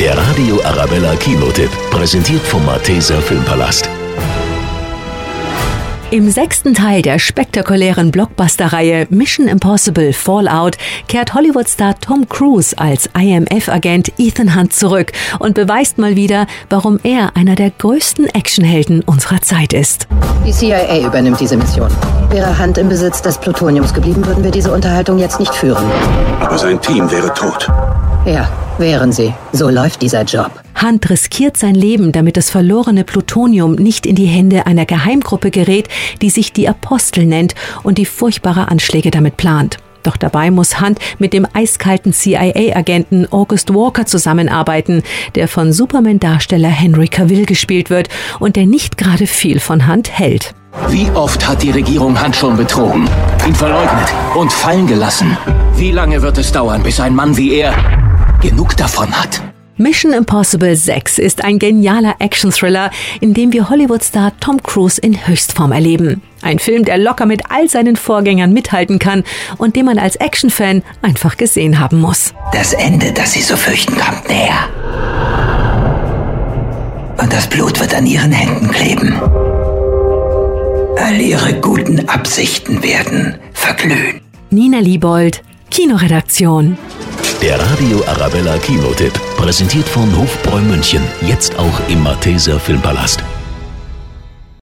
Der Radio Arabella Kinotipp, präsentiert vom Malteser Filmpalast. Im sechsten Teil der spektakulären Blockbuster-Reihe Mission Impossible Fallout kehrt Hollywood-Star Tom Cruise als IMF-Agent Ethan Hunt zurück und beweist mal wieder, warum er einer der größten Actionhelden unserer Zeit ist. Die CIA übernimmt diese Mission. Wäre Hunt im Besitz des Plutoniums geblieben, würden wir diese Unterhaltung jetzt nicht führen. Aber sein Team wäre tot. Ja, wären sie. So läuft dieser Job. Hunt riskiert sein Leben, damit das verlorene Plutonium nicht in die Hände einer Geheimgruppe gerät, die sich die Apostel nennt und die furchtbare Anschläge damit plant. Doch dabei muss Hunt mit dem eiskalten CIA-Agenten August Walker zusammenarbeiten, der von Superman-Darsteller Henry Cavill gespielt wird und der nicht gerade viel von Hunt hält. Wie oft hat die Regierung Hunt schon betrogen, ihn verleugnet und fallen gelassen? Wie lange wird es dauern, bis ein Mann wie er genug davon hat? Mission Impossible 6 ist ein genialer Action-Thriller, in dem wir Hollywood-Star Tom Cruise in Höchstform erleben. Ein Film, der locker mit all seinen Vorgängern mithalten kann und den man als Action-Fan einfach gesehen haben muss. Das Ende, das Sie so fürchten, kommt näher. Und das Blut wird an Ihren Händen kleben. All Ihre guten Absichten werden verglühen. Nina Liebold, Kinoredaktion. Der Radio Arabella Kinotipp, präsentiert von Hofbräu München, jetzt auch im Malteser Filmpalast.